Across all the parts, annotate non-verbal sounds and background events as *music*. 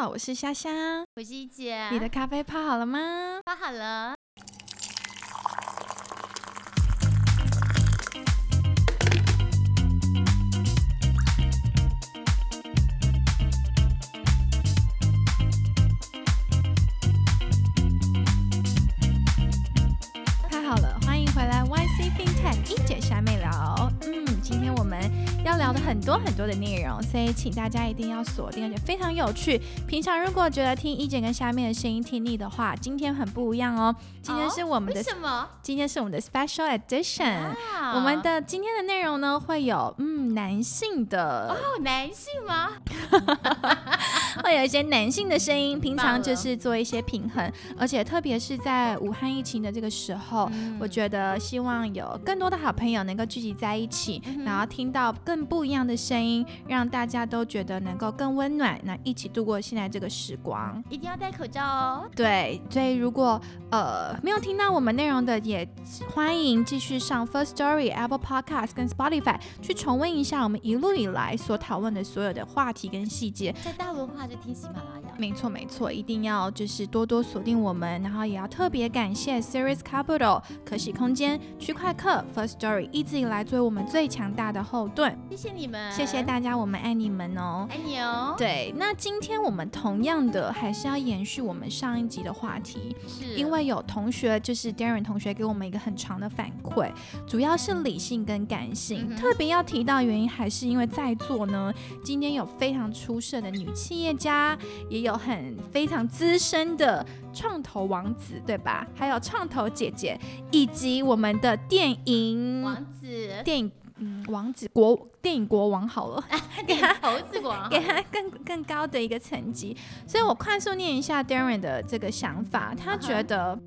好，我是虾虾，我是一姐。你的咖啡泡好了吗？泡好了。很多很多的内容，所以请大家一定要锁定，而且非常有趣。平常如果觉得听一姐跟虾妹的声音听腻的话，今天很不一样哦。今天是我们的为什么？今天是我们的 Special Edition。啊我们的今天的内容呢，会有嗯男性的，哦，男性吗？*laughs* 会有一些男性的声音。平常就是做一些平衡，而且特别是在武汉疫情的这个时候，嗯我觉得希望有更多的好朋友能够聚集在一起，嗯然后听到更不一样的声音，让大家都觉得能够更温暖，那一起度过现在这个时光。一定要戴口罩哦。对，所以如果呃没有听到我们内容的，也欢迎继续上 First Story、Apple Podcast 跟 Spotify 去重温一下我们一路以来所讨论的所有的话题跟细节。在大文化就听喜马拉雅。没错，没错，一定要就是多多锁定我们，然后也要特别感谢 Series Capital、可喜空间、区块客、First Story 一直以来作为我们最强大的后盾。谢谢你们，谢谢大家，我们爱你们哦。爱你哦。对，那今天我们同样的还是要延续我们上一集的话题，是因为有同学就是 Darren 同学给我们一个很长的反馈，主要是理性跟感性，嗯特别要提到原因，还是因为在座呢，今天有非常出色的女企业家，也有很非常资深的创投王子，对吧？还有创投姐姐，以及我们的电影王子，电影嗯王子国电影国王好了。给他猴子广给他更更高的一个层级。所以我快速念一下 *laughs* Darren *laughs* 的这个想法，他觉得。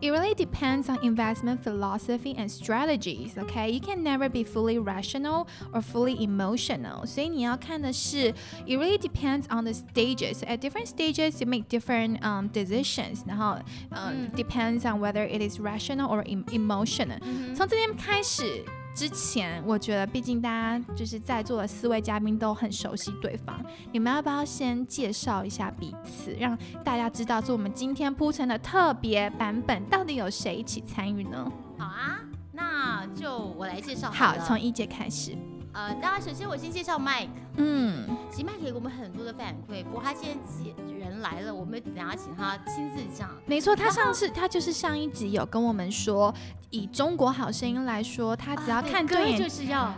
It really depends on investment philosophy and strategies. Okay, you can never be fully rational or fully emotional. 所以你要看的是，it really depends on the stages. At different stages, you make different um decisions. 然后，嗯、嗯 depends on whether it is rational or em- emotional. 嗯哼从这边开始 之前，我觉得毕竟大家就是在座的四位嘉宾都很熟悉对方，你们要不要先介绍一下彼此，让大家知道是我们今天铺成的特别版本到底有谁一起参与呢？好啊，那就我来介绍好，了从一姐开始。呃，当然首先我先介绍 Mike。嗯，其实 Mike 给我们很多的反馈，不过他今天几人来了，我们等下请他亲自讲。没错，他上次他就是上一集有跟我们说，以中国好声音来说，他只要看对眼，就是要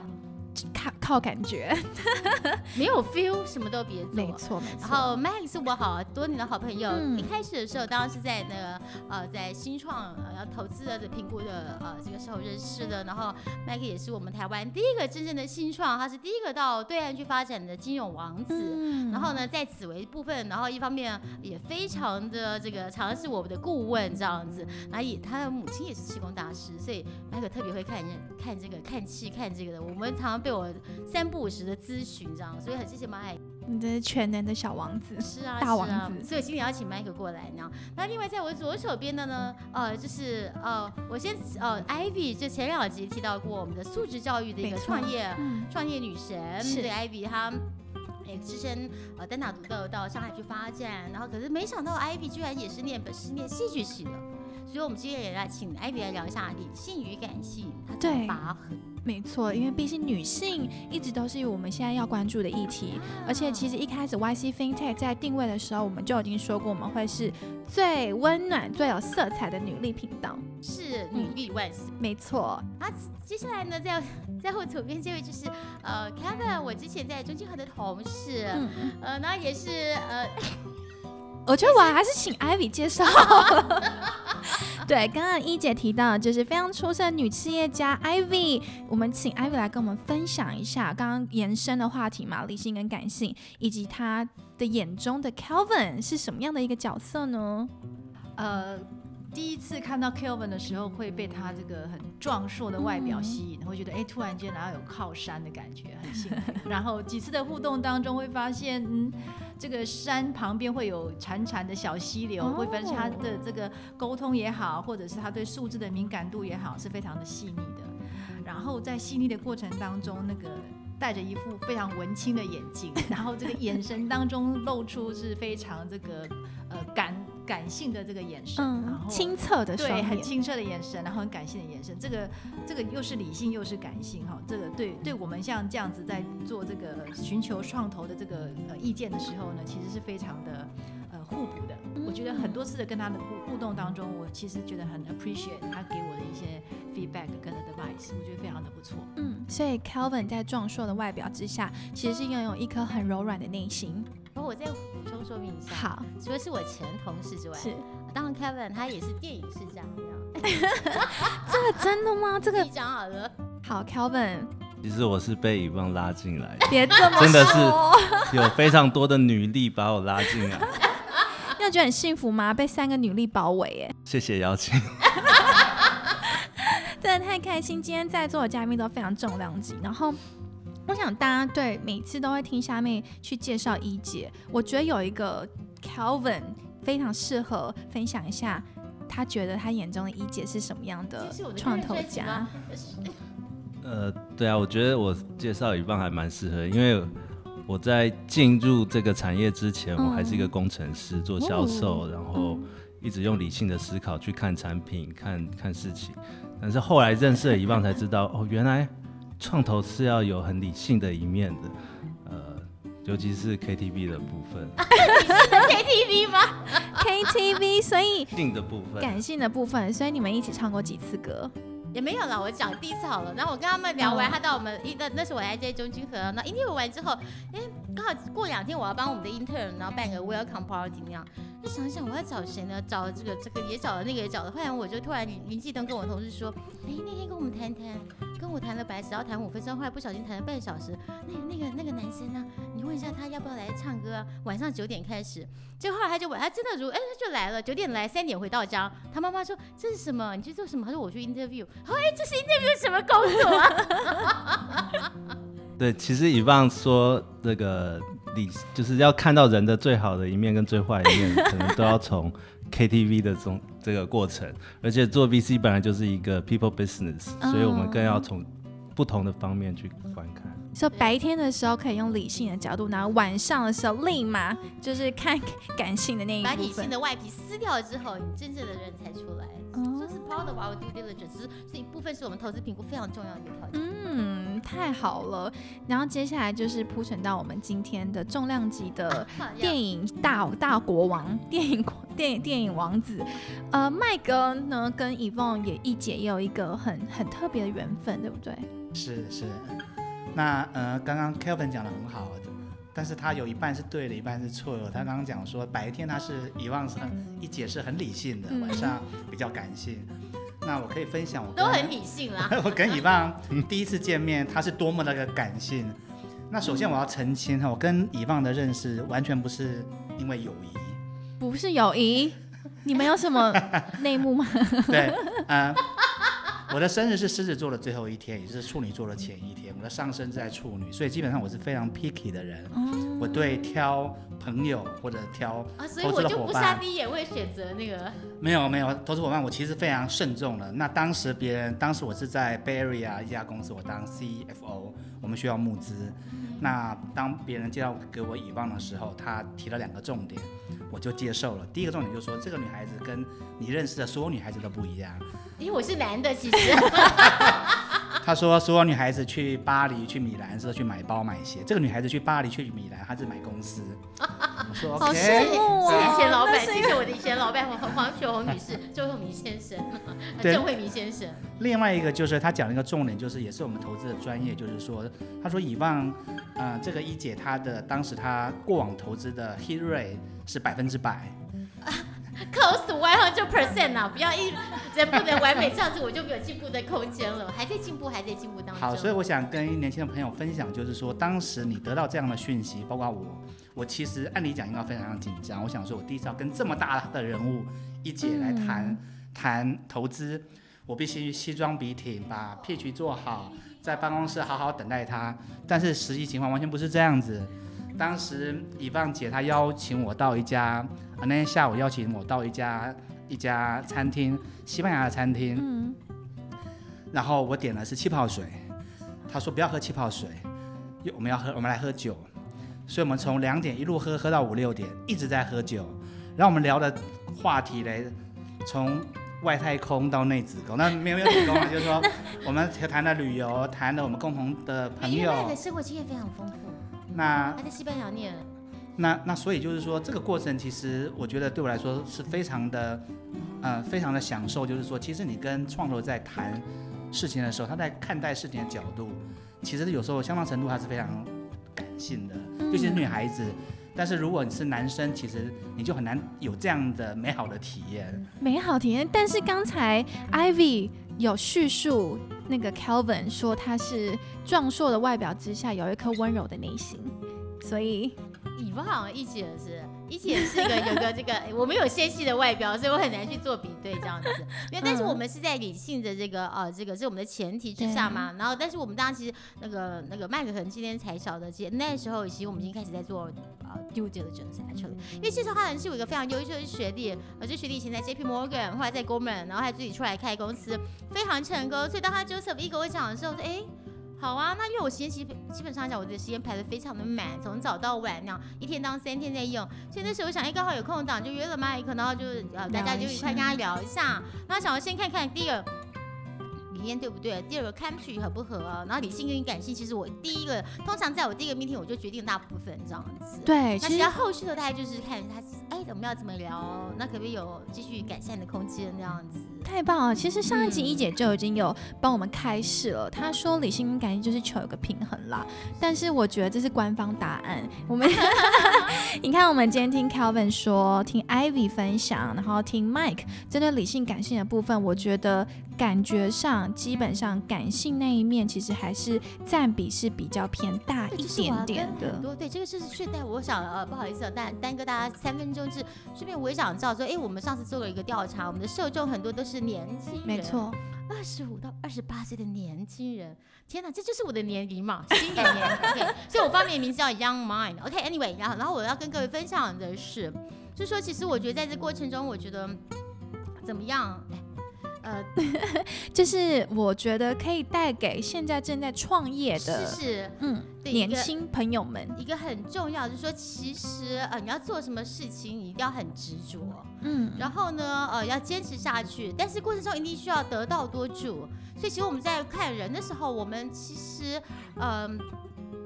靠靠感觉。*laughs* 没有 feel，什么都别做。没错，没错。然后 Max 是我好多年的好朋友，嗯一开始的时候当然是在那个呃在新创呃要投资的评估的呃这个时候认识的，然后 Max 也是我们台湾第一个真正的新创，他是第一个到对岸去发展的金融王子。嗯然后呢，在紫薇部分，然后一方面也非常的这个常是我们的顾问这样子，然后也他的母亲也是气功大师，所以麦克特别会看人看这个看气看这个的，我们常常被我三不五时的咨询这样，所以很谢谢麦克。你这是全能的小王子。是啊，大王子所以今天要请麦克过来呢。那另外在我左手边的呢，呃，就是呃，我先呃，Ivy 就前两集提到过我们的素质教育的一个创业嗯，创业女神，是对 Ivy 她。也只身呃单打独斗到上海去发展，然后可是没想到 Ivy 居然也是念本是念戏剧系的，所以我们今天也来请 Ivy 来聊一下理性与感性，它怎么对拔河。没错，因为毕竟女性一直都是我们现在要关注的议题，而且其实一开始 YC FinTech 在定位的时候，我们就已经说过，我们会是最温暖、最有色彩的女力频道。是女力万岁。没错，好，接下来呢，在在我左边这位就是呃 Kevin，我之前在中金河的同事，嗯，呃，那也是呃，我觉得我还是请 *laughs* Ivy 介绍。*laughs* 对，刚刚一姐提到就是非常出色的女企业家 Ivy，我们请 Ivy 来跟我们分享一下刚刚延伸的话题嘛，理性跟感性，以及她的眼中的 Kelvin 是什么样的一个角色呢？呃，第一次看到 Kelvin 的时候，会被他这个很壮硕的外表吸引，会觉得哎，突然间然后有靠山的感觉，很幸福。然后几次的互动当中，会发现，嗯，这个山旁边会有潺潺的小溪流，哦会发现他的这个沟通也好，或者是他对数字的敏感度也好，是非常的细腻的。然后在细腻的过程当中，那个戴着一副非常文青的眼镜，然后这个眼神当中露出是非常这个呃感感性的这个眼神，然嗯，后清澈的双对，很，清澈的眼神，然后很感性的眼神，这个这个又是理性又是感性哈，这个对对我们像这样子在做这个寻求创投的这个呃意见的时候呢，其实是非常的呃互补的。我觉得很多次的跟他的互互动当中，我其实觉得很 appreciate 他给我的一些 feedback 跟 advice，我觉得非常的不错。嗯，所以 Calvin 在壮硕的外表之下，其实是拥有一颗很柔软的内心。然后我再补充说明一下，好，除了是我前同事之外，是当然 Kevin 他也是电影世家，这样 *laughs* 这个真的吗？*laughs* 这个你讲好了。好，Calvin，其实我是被以望拉进来的，别这么真的是 *laughs* 有非常多的女力把我拉进来，你有觉得很幸福吗？被三个女力包围，哎，谢谢邀请。真的太开心！今天在座的嘉宾都非常重量级，然后。我想大家对每次都会听虾妹去介绍一姐，我觉得有一个 Calvin 非常适合分享一下，他觉得他眼中的一姐是什么样的创投家。*laughs* 呃，对啊，我觉得我介绍一半还蛮适合，因为我在进入这个产业之前，嗯我还是一个工程师，做销售，哦然后一直用理性的思考去看产品、看看事情。但是后来认识了一棒，才知道哦，原来创投是要有很理性的一面的，呃，尤其是 KTV 的部分，*laughs* KTV 吗？*laughs* KTV，所以性的部分。感性的部分，所以你们一起唱过几次歌？也没有啦，我讲第一次好了。然后我跟他们聊完，嗯他到我们一那那是我来在中军河，那 interview 完之后，哎，刚好过两天我要帮我们的 intern，然后办个 welcome party 那样。就想想我要找谁呢？找这个这个也找了，那个也找了。后来我就突然灵机一动，跟我同事说，哎，那天跟我们谈谈，跟我谈了白只要谈五分钟，后来不小心谈了半小时。那个那个那个男生呢？你问一下他要不要来唱歌啊？晚上九点开始。结果后来他就问，他真的如哎他就来了，九点来，三点回到家。他妈妈说这是什么？你去做什么？他说我去 interview。*laughs* 哎这是 interview 什么工作啊？*laughs* 对，其实以棒说那个理，就是要看到人的最好的一面跟最坏的一面，*laughs* 可能都要从 KTV 的中这个过程。而且做 VC 本来就是一个 people business，、所以我们更要从不同的方面去观看。说白天的时候可以用理性的角度，然后晚上的时候立马就是看感性的那一部分。把理性的外皮撕掉了之后，你真正的人才出来。哦这是 part of our due diligence，是是一部分是我们投资评估非常重要的一个条件。嗯，太好了。然后接下来就是铺陈到我们今天的重量级的电影大大国王，电影电影电影王子。呃，麦哥呢跟 e v o n 也一姐也有一个很很特别的缘分，对不对？是是，那呃，刚刚 Kelvin 讲的很好，但是他有一半是对的，一半是错的。他刚刚讲说，白天他是遗忘是很一姐是很理性的，嗯晚上比较感性。那我可以分享我都很理性啦。*laughs* 我跟以棒第一次见面，他是多么的个感性。那首先我要澄清哈，我跟以棒的认识完全不是因为友谊，不是友谊，你们有什么内幕吗？*laughs* 对，呃，我的生日是狮子座的最后一天，也就是处女座的前一天。我的上升在处女，所以基本上我是非常 picky 的人。我对挑朋友或者挑啊，所以我就不资的伙伴杀第一眼会选择那个。没有没有投资伙伴，我其实非常慎重的。那当时别人，当时我是在 Bay Area 一家公司，我当 CFO，我们需要募资。那当别人介绍给我以望的时候，他提了两个重点，我就接受了。第一个重点就是说，这个女孩子跟你认识的所有女孩子都不一样。因为我是男的，其实 *laughs* 他说，所有女孩子去巴黎、去米兰是都去买包买鞋，这个女孩子去巴黎、去米兰，她是买公司。我说好羡慕啊哦！以前老板，谢谢我的以前老板黄黄雪红女士、周慧明先生、对郑慧明先生。另外一个就是他讲了一个重点，就是也是我们投资的专业，就是说，他说以望，呃，这个一姐她的当时她过往投资的 hit rate 是百分之百，*laughs* close to one hundred percent 啊！不要一人不能完美，这样子我就没有进步的空间了。还在进步，还在进步当中。好，所以我想跟年轻的朋友分享，就是说，当时你得到这样的讯息，包括我，我其实按理讲应该非常紧张。我想说，我第一次要跟这么大的人物一姐来谈、谈投资，我必须西装笔挺，把 pitch 做好，在办公室好好等待他。但是实际情况完全不是这样子。当时以棒姐她邀请我到一家，啊那天下午邀请我到一家一家餐厅，西班牙的餐厅。嗯，然后我点的是气泡水，她说不要喝气泡水。我们要喝，我们来喝酒，所以我们从两点一路喝喝到五六点，一直在喝酒。然后我们聊的话题嘞，从外太空到内子宫，那没有没有子宫啊，就是说 *laughs* 我们谈了旅游，谈了我们共同的朋因为麦友的。生活经验非常丰富，那他在西班牙念，那那所以就是说，这个过程其实我觉得对我来说是非常的，呃，非常的享受。就是说，其实你跟创作在谈事情的时候，他在看待事情的角度，其实有时候相当程度还是非常感性的，尤其是女孩子。但是如果你是男生，其实你就很难有这样的美好的体验。美好体验。但是刚才 Ivy 有叙述那个 Kelvin 说他是壮硕的外表之下有一颗温柔的内心，所以以忘一姐是，一起也是一个有个这个，*laughs* 我们有纤细的外表，所以我很难去做比对这样子。因为但是我们是在理性的这个呃这个是我们的前提之下嘛，然后但是我们当时其实那个那个麦克可能今天才晓得，其实那时候其实我们已经开始在做呃 due diligence actually，因为其实他人是有一个非常优秀的学历，呃这学历以前在 JP Morgan，后来在 Goldman，然后还自己出来开公司，非常成功。所以当他 Joseph 一跟我讲的时候，说哎。好啊，那因为我时间基本基本上讲，我的时间排的非常的满，从早到晚那样，一天当三天在用。所以那时候我想，哎，刚好有空档，就约了麦克，然后就呃大家就一块跟他聊一下。那想要先看看第一个理念对不对，第二个 chemistry 合不合啊，然后理性跟感性，其实我第一个通常在我第一个 meeting 我就决定大部分这样子。对，那其实其实后续的大概就是看他，哎，我们要怎么聊，那可不可以有继续改善的空间那样子。太棒了！其实上一集嗯一姐就已经有帮我们开示了，她说理性跟感性就是求有个平衡啦。但是我觉得这是官方答案。我们 *laughs* *laughs* 你看，我们今天听 Calvin 说，听 Ivy 分享，然后听 Mike 针对理性感性的部分，我觉得感觉上基本上感性那一面其实还是占比是比较偏大一对就是我要点点的。跟很多对，这个是顺带，我想呃，不好意思、啊，耽耽搁大家三分钟，是顺便我也想知道说，哎，我们上次做了一个调查，我们的受众很多都是年轻人，没，错，二十五到二十八岁的年轻人，天哪，这就是我的年龄嘛，新的年，OK，所以我发明的名字叫 Young Mind，OK，Anyway，、然后然后我要跟各位分享的是，就是说其实我觉得在这过程中，我觉得怎么样，呃，*laughs* 就是我觉得可以带给现在正在创业的是。嗯对年轻朋友们，一个很重要，就是说，其实呃，你要做什么事情，你一定要很执着。嗯，然后呢，呃，要坚持下去，但是过程中一定需要得道多助。所以其实我们在看人的时候，我们其实，嗯、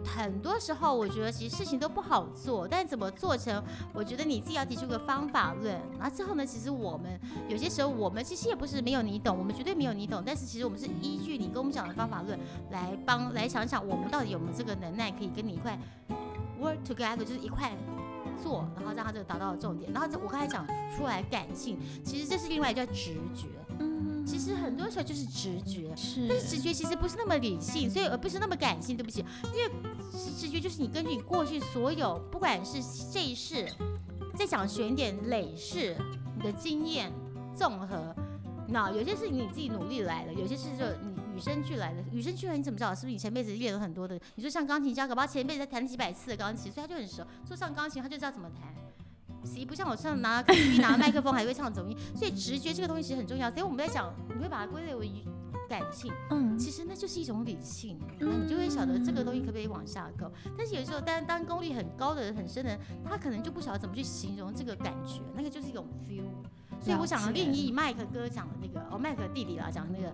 很多时候我觉得其实事情都不好做，但怎么做成，我觉得你自己要提出个方法论。然后之后呢，其实我们有些时候我们其实也不是没有你懂，我们绝对没有你懂，但是其实我们是依据你跟我们讲的方法论来帮来想想我们到底有没有这个能耐可以跟你一块 work together，就是一块做，然后让他这个达到重点。然后这我刚才讲出来感性，其实这是另外叫直觉。嗯其实很多时候就是直觉，是但是直觉其实不是那么理性，所以而不是那么感性。对不起，因为直觉就是你根据你过去所有，不管是这一世，再想选点累世，你的经验综合，那有些事情你自己努力来的，有些事就你与生俱来的。与生俱来你怎么知道？是不是你前辈子练了很多的？你说像钢琴家，搞不好前辈子弹了几百次的钢琴，所以他就很熟，坐上钢琴他就知道怎么弹。谁不像我上拿 *laughs* 拿麦克风还会唱走音，所以直觉这个东西其实很重要。所以我们在讲，你会把它归类为感性，嗯其实那就是一种理性，那你就会晓得这个东西可不可以往下勾。但是有时候，当当功力很高的人、很深的人，他可能就不晓得怎么去形容这个感觉，那个就是一种 feel。所以我想另一麦克哥讲的那个，哦，麦克弟弟啦讲的那个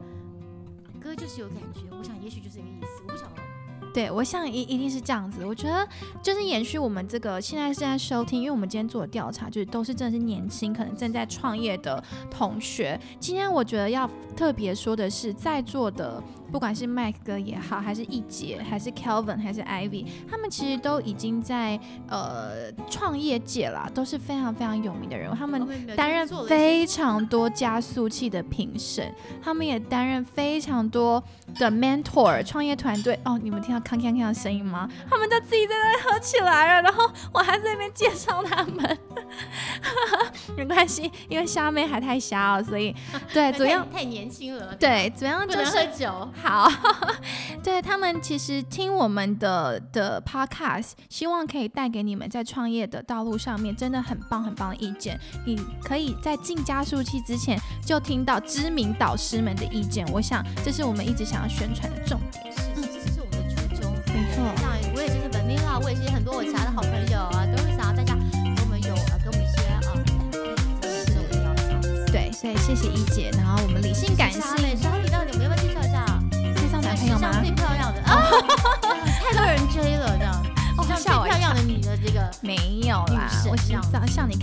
歌就是有感觉，我想也许就是这个意思，我不晓得。对，我想一一定是这样子。我觉得就是延续我们这个现在正在收听，因为我们今天做的调查就是都是真的是年轻，可能正在创业的同学。今天我觉得要特别说的是，在座的不管是麦克哥也好，还是易杰，还是 Kelvin，还是 Ivy，他们其实都已经在呃创业界啦，都是非常非常有名的人物。他们担任非常多加速器的评审，他们也担任非常多的 mentor 创业团队。哦，你们听到康康康的声音吗？他们都自己在那喝起来了，然后我还在那边介绍他们。*laughs* 没关系，因为虾妹还太瞎了，所以 *laughs* 对，主要太太年轻了，对主要就是喝酒。好，*laughs* 对他们其实听我们的的 podcast，希望可以带给你们在创业的道路上面真的很棒很棒的意见。你可以在进加速器之前就听到知名导师们的意见，我想这是我们一直想要宣传的重点。是是，这是我们的初衷。没错，这样我也是很多我其他的好朋友啊，所以谢谢一姐，然后我们理性感性美，莎莉到底我们要不要介绍一下？介绍男朋友吗？最漂亮的啊，*laughs* 太多人追了这样。哦像我最漂亮的女的这个没有啦我是这样子向向你